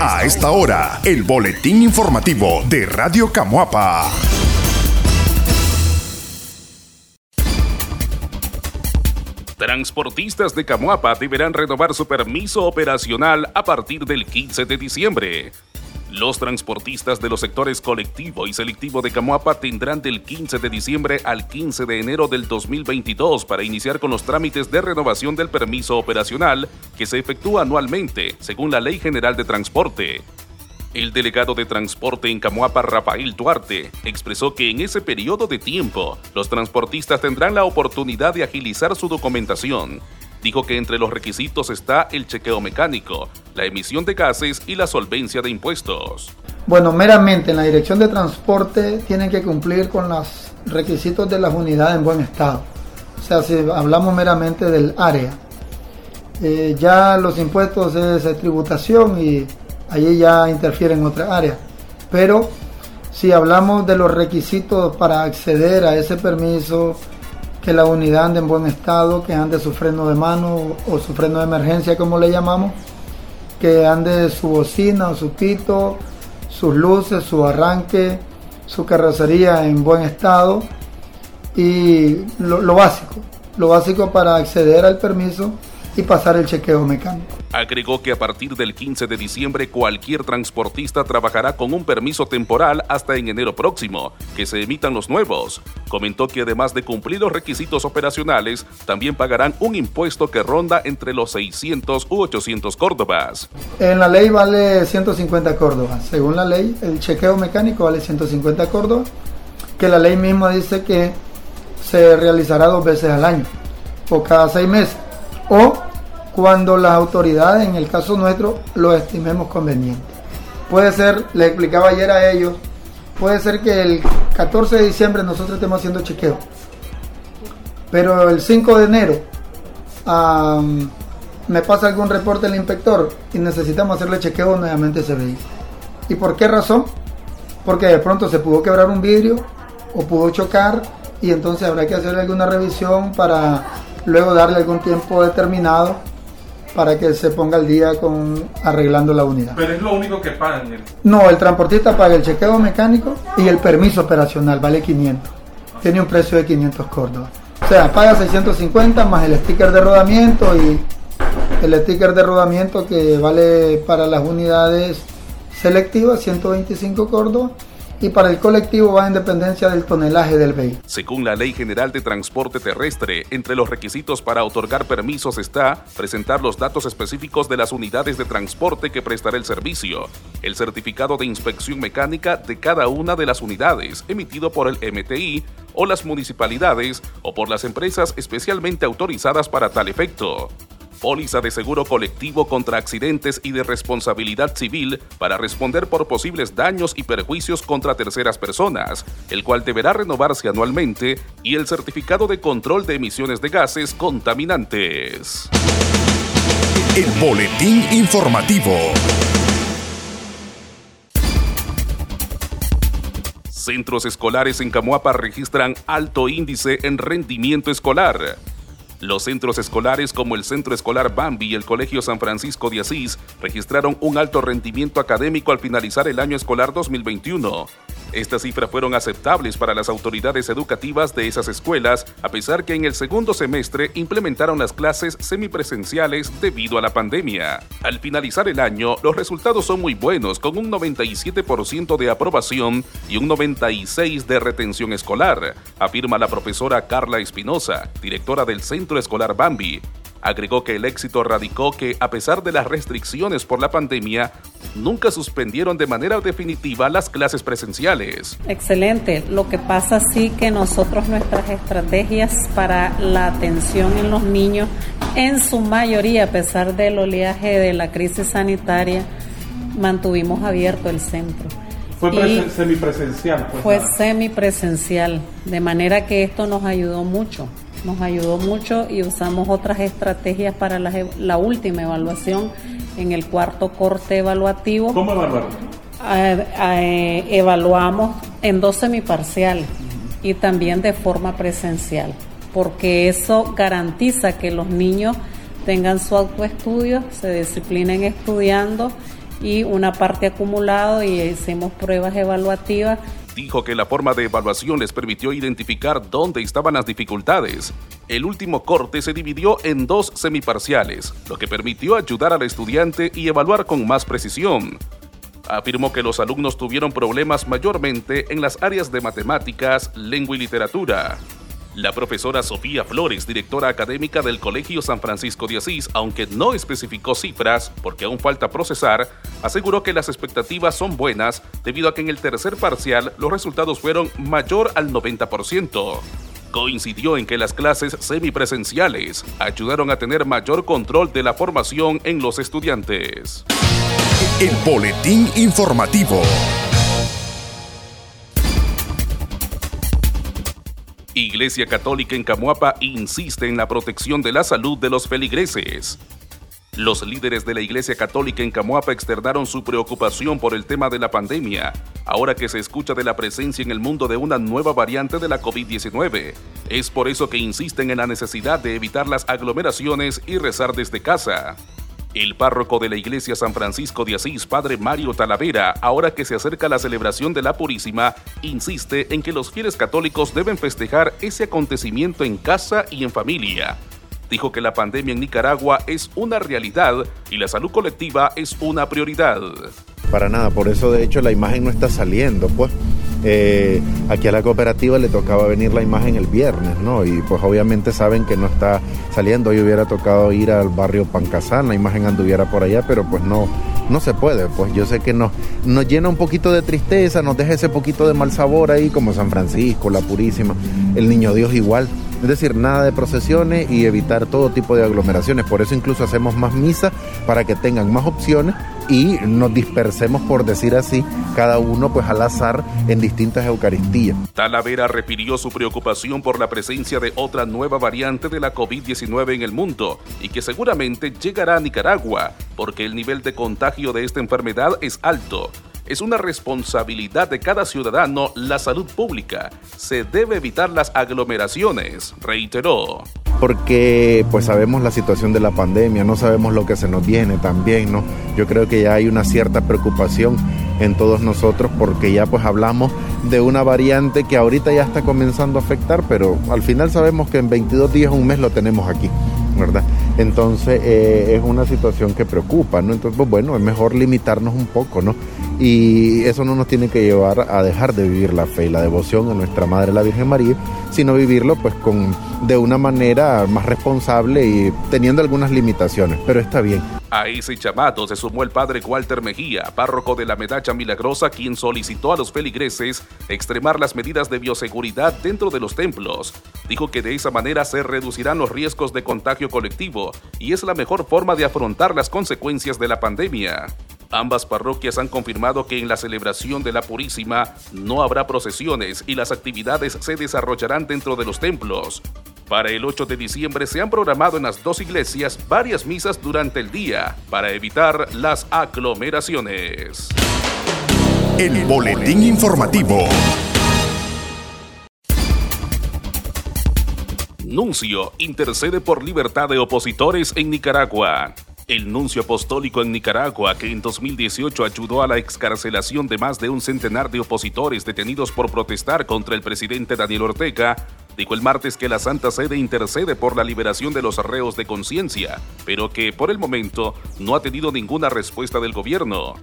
A esta hora, el boletín informativo de Radio Camuapa. Transportistas de Camuapa deberán renovar su permiso operacional a partir del 15 de diciembre. Los transportistas de los sectores colectivo y selectivo de Camuapa tendrán del 15 de diciembre al 15 de enero del 2022 para iniciar con los trámites de renovación del permiso operacional que se efectúa anualmente, según la Ley General de Transporte. El delegado de transporte en Camuapa, Rafael Duarte, expresó que en ese periodo de tiempo los transportistas tendrán la oportunidad de agilizar su documentación dijo que entre los requisitos está el chequeo mecánico, la emisión de gases y la solvencia de impuestos. Bueno, meramente en la dirección de transporte tienen que cumplir con los requisitos de las unidades en buen estado. O sea, si hablamos meramente del área. Eh, ya los impuestos es tributación y allí ya interfieren otra área. Pero si hablamos de los requisitos para acceder a ese permiso, que la unidad ande en buen estado, que ande su freno de mano o su freno de emergencia como le llamamos, que ande su bocina o su pito, sus luces, su arranque, su carrocería en buen estado y lo, básico, lo básico para acceder al permiso y pasar el chequeo mecánico. Agregó que a partir del 15 de diciembre cualquier transportista trabajará con un permiso temporal hasta en enero próximo, que se emitan los nuevos. Comentó que además de cumplir los requisitos operacionales, también pagarán un impuesto que ronda entre los 600 u 800 córdobas. En la ley vale 150 córdobas. Según la ley, el chequeo mecánico vale 150 córdobas, que la ley misma dice que se realizará dos veces al año o cada seis meses o cuando las autoridades, en el caso nuestro, lo estimemos conveniente. Puede ser, le explicaba ayer a ellos, puede ser que el 14 de diciembre nosotros estemos haciendo chequeo, pero el 5 de enero me pasa algún reporte del inspector y necesitamos hacerle chequeo nuevamente a ese vehículo. ¿Y por qué razón? Porque de pronto se pudo quebrar un vidrio o pudo chocar y entonces habrá que hacerle alguna revisión para luego darle algún tiempo determinado para que se ponga al día con arreglando la unidad. Pero es lo único que pagan. No, el transportista paga el chequeo mecánico y el permiso operacional, vale 500. Tiene un precio de 500 córdobas. O sea, paga 650 más el sticker de rodamiento y el sticker de rodamiento que vale para las unidades selectivas 125 córdobas y para el colectivo va en dependencia del tonelaje del vehículo. Según la Ley General de Transporte Terrestre, entre los requisitos para otorgar permisos está presentar los datos específicos de las unidades de transporte que prestará el servicio, el certificado de inspección mecánica de cada una de las unidades emitido por el MTI o las municipalidades o por las empresas especialmente autorizadas para tal efecto póliza de seguro colectivo contra accidentes y de responsabilidad civil para responder por posibles daños y perjuicios contra terceras personas, el cual deberá renovarse anualmente, y el certificado de control de emisiones de gases contaminantes. El boletín informativo. Centros escolares en Camuapa registran alto índice en rendimiento escolar. Los centros escolares como el Centro Escolar Bambi y el Colegio San Francisco de Asís registraron un alto rendimiento académico al finalizar el año escolar 2021. Estas cifras fueron aceptables para las autoridades educativas de esas escuelas, a pesar que en el segundo semestre implementaron las clases semipresenciales debido a la pandemia. Al finalizar el año, los resultados son muy buenos, con un 97% de aprobación y un 96% de retención escolar, afirma la profesora Carla Espinosa, directora del Centro Escolar Bambi. Agregó que el éxito radicó que, a pesar de las restricciones por la pandemia, nunca suspendieron de manera definitiva las clases presenciales. Excelente. Lo que pasa sí que nosotros nuestras estrategias para la atención en los niños, en su mayoría, a pesar del oleaje de la crisis sanitaria, mantuvimos abierto el centro. Fue semipresencial. Pues, fue semipresencial, de manera que esto nos ayudó mucho nos ayudó mucho y usamos otras estrategias para la, última evaluación en el cuarto corte evaluativo. ¿Cómo evaluaron? Eh, evaluamos en dos semiparciales y también de forma presencial, porque eso garantiza que los niños tengan su autoestudio, se disciplinen estudiando y una parte acumulado y hicimos pruebas evaluativas. Dijo que la forma de evaluación les permitió identificar dónde estaban las dificultades. El último corte se dividió en dos semiparciales, lo que permitió ayudar al estudiante y evaluar con más precisión. Afirmó que los alumnos tuvieron problemas mayormente en las áreas de matemáticas, lengua y literatura. La profesora Sofía Flores, directora académica del Colegio San Francisco de Asís, aunque no especificó cifras porque aún falta procesar, aseguró que las expectativas son buenas debido a que en el tercer parcial los resultados fueron mayor al 90%. Coincidió en que las clases semipresenciales ayudaron a tener mayor control de la formación en los estudiantes. El Boletín Informativo. Iglesia Católica en Camuapa insiste en la protección de la salud de los feligreses. Los líderes de la Iglesia Católica en Camuapa externaron su preocupación por el tema de la pandemia, ahora que se escucha de la presencia en el mundo de una nueva variante de la COVID-19. Es por eso que insisten en la necesidad de evitar las aglomeraciones y rezar desde casa. El párroco de la iglesia San Francisco de Asís, padre Mario Talavera, ahora que se acerca la celebración de la Purísima, insiste en que los fieles católicos deben festejar ese acontecimiento en casa y en familia. Dijo que la pandemia en Nicaragua es una realidad y la salud colectiva es una prioridad. Para nada, por eso de hecho la imagen no está saliendo, pues. Eh, aquí a la cooperativa le tocaba venir la imagen el viernes, ¿no? Y pues obviamente saben que no está saliendo. Hoy hubiera tocado ir al barrio Pancasán, la imagen anduviera por allá, pero pues no, no se puede. Pues yo sé que nos, nos llena un poquito de tristeza, nos deja ese poquito de mal sabor ahí, como San Francisco, la Purísima, el Niño Dios igual. Es decir, nada de procesiones y evitar todo tipo de aglomeraciones. Por eso incluso hacemos más misas para que tengan más opciones y nos dispersemos, por decir así, cada uno pues al azar en distintas Eucaristías. Talavera refirió su preocupación por la presencia de otra nueva variante de la COVID-19 en el mundo y que seguramente llegará a Nicaragua porque el nivel de contagio de esta enfermedad es alto. Es una responsabilidad de cada ciudadano la salud pública. Se debe evitar las aglomeraciones, reiteró. Porque pues sabemos la situación de la pandemia, no sabemos lo que se nos viene también, ¿no? Yo creo que ya hay una cierta preocupación en todos nosotros porque ya pues hablamos de una variante que ahorita ya está comenzando a afectar, pero al final sabemos que en 22 días, un mes lo tenemos aquí. ¿verdad? Entonces eh, es una situación que preocupa, ¿no? Entonces, pues, bueno, es mejor limitarnos un poco, ¿no? Y eso no nos tiene que llevar a dejar de vivir la fe y la devoción a nuestra Madre la Virgen María, sino vivirlo pues con de una manera más responsable y teniendo algunas limitaciones, pero está bien. A ese llamado se sumó el padre Walter Mejía, párroco de la Medalla Milagrosa, quien solicitó a los feligreses extremar las medidas de bioseguridad dentro de los templos. Dijo que de esa manera se reducirán los riesgos de contagio colectivo y es la mejor forma de afrontar las consecuencias de la pandemia. Ambas parroquias han confirmado que en la celebración de la Purísima no habrá procesiones y las actividades se desarrollarán dentro de los templos. Para el 8 de diciembre se han programado en las dos iglesias varias misas durante el día para evitar las aglomeraciones. El Boletín Informativo. Nuncio intercede por libertad de opositores en Nicaragua. El nuncio apostólico en Nicaragua, que en 2018 ayudó a la excarcelación de más de un centenar de opositores detenidos por protestar contra el presidente Daniel Ortega, dijo el martes que la Santa Sede intercede por la liberación de los reos de conciencia, pero que por el momento no ha tenido ninguna respuesta del gobierno.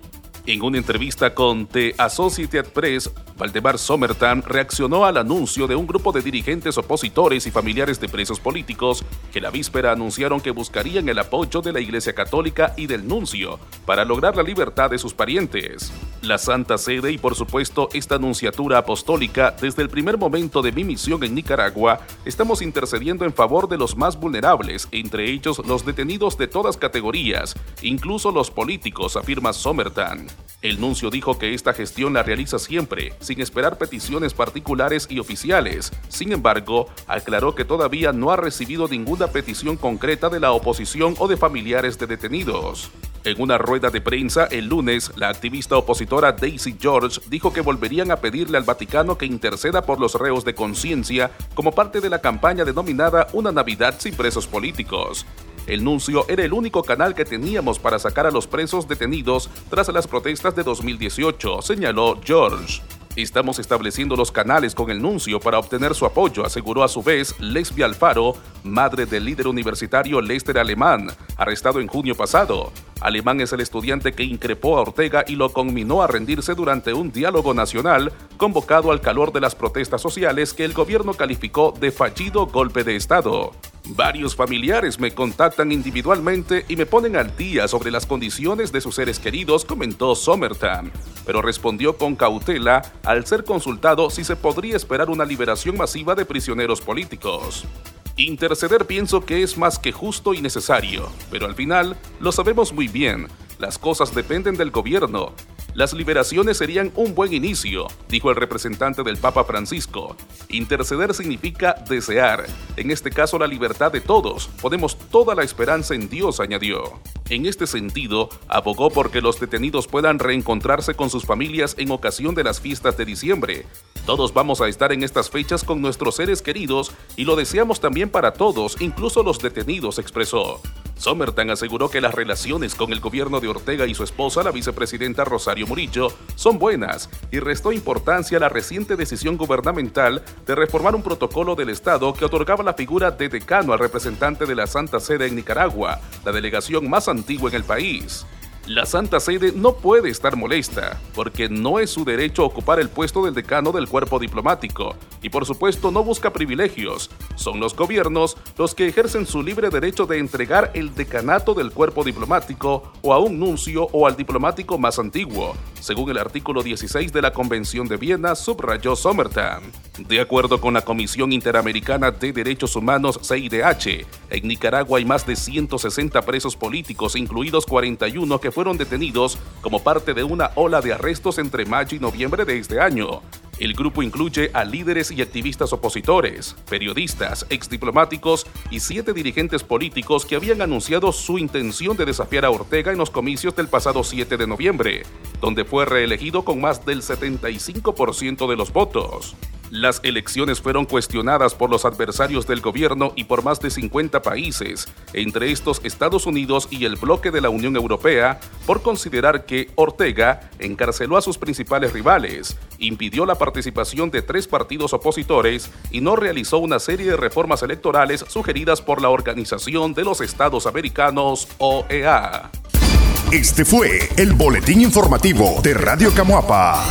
En una entrevista con The Associated Press, Valdemar Somertan reaccionó al anuncio de un grupo de dirigentes opositores y familiares de presos políticos que la víspera anunciaron que buscarían el apoyo de la Iglesia Católica y del nuncio para lograr la libertad de sus parientes. La Santa Sede y por supuesto esta anunciatura apostólica, desde el primer momento de mi misión en Nicaragua, estamos intercediendo en favor de los más vulnerables, entre ellos los detenidos de todas categorías, incluso los políticos, afirma Somertan. El nuncio dijo que esta gestión la realiza siempre, sin esperar peticiones particulares y oficiales. Sin embargo, aclaró que todavía no ha recibido ninguna petición concreta de la oposición o de familiares de detenidos. En una rueda de prensa el lunes, la activista opositora Daisy George dijo que volverían a pedirle al Vaticano que interceda por los reos de conciencia como parte de la campaña denominada Una Navidad sin presos políticos. El nuncio era el único canal que teníamos para sacar a los presos detenidos tras las protestas de 2018, señaló George. Estamos estableciendo los canales con el nuncio para obtener su apoyo, aseguró a su vez Lesbia Alfaro, madre del líder universitario Lester Alemán, arrestado en junio pasado. Alemán es el estudiante que increpó a Ortega y lo conminó a rendirse durante un diálogo nacional convocado al calor de las protestas sociales que el gobierno calificó de fallido golpe de Estado. Varios familiares me contactan individualmente y me ponen al día sobre las condiciones de sus seres queridos, comentó Somerton, pero respondió con cautela al ser consultado si se podría esperar una liberación masiva de prisioneros políticos. Interceder pienso que es más que justo y necesario, pero al final lo sabemos muy bien, las cosas dependen del gobierno las liberaciones serían un buen inicio, dijo el representante del Papa Francisco. Interceder significa desear, en este caso la libertad de todos. Ponemos toda la esperanza en Dios, añadió. En este sentido, abogó por que los detenidos puedan reencontrarse con sus familias en ocasión de las fiestas de diciembre. Todos vamos a estar en estas fechas con nuestros seres queridos y lo deseamos también para todos, incluso los detenidos, expresó. Somerton aseguró que las relaciones con el gobierno de Ortega y su esposa, la vicepresidenta Rosario Murillo, son buenas y restó importancia a la reciente decisión gubernamental de reformar un protocolo del Estado que otorgaba la figura de decano al representante de la Santa Sede en Nicaragua, la delegación más antigua en el país. La Santa Sede no puede estar molesta, porque no es su derecho ocupar el puesto del decano del cuerpo diplomático, y por supuesto no busca privilegios. Son los gobiernos los que ejercen su libre derecho de entregar el decanato del cuerpo diplomático o a un nuncio o al diplomático más antiguo, según el artículo 16 de la Convención de Viena, subrayó Somerton. De acuerdo con la Comisión Interamericana de Derechos Humanos, CIDH, en Nicaragua hay más de 160 presos políticos, incluidos 41 fueron detenidos como parte de una ola de arrestos entre mayo y noviembre de este año. El grupo incluye a líderes y activistas opositores, periodistas, exdiplomáticos y siete dirigentes políticos que habían anunciado su intención de desafiar a Ortega en los comicios del pasado 7 de noviembre, donde fue reelegido con más del 75% de los votos. Las elecciones fueron cuestionadas por los adversarios del gobierno y por más de 50 países, entre estos Estados Unidos y el bloque de la Unión Europea, por considerar que Ortega encarceló a sus principales rivales, impidió la participación de tres partidos opositores y no realizó una serie de reformas electorales sugeridas por la Organización de los Estados Americanos, OEA. Este fue el boletín informativo de Radio Camuapa.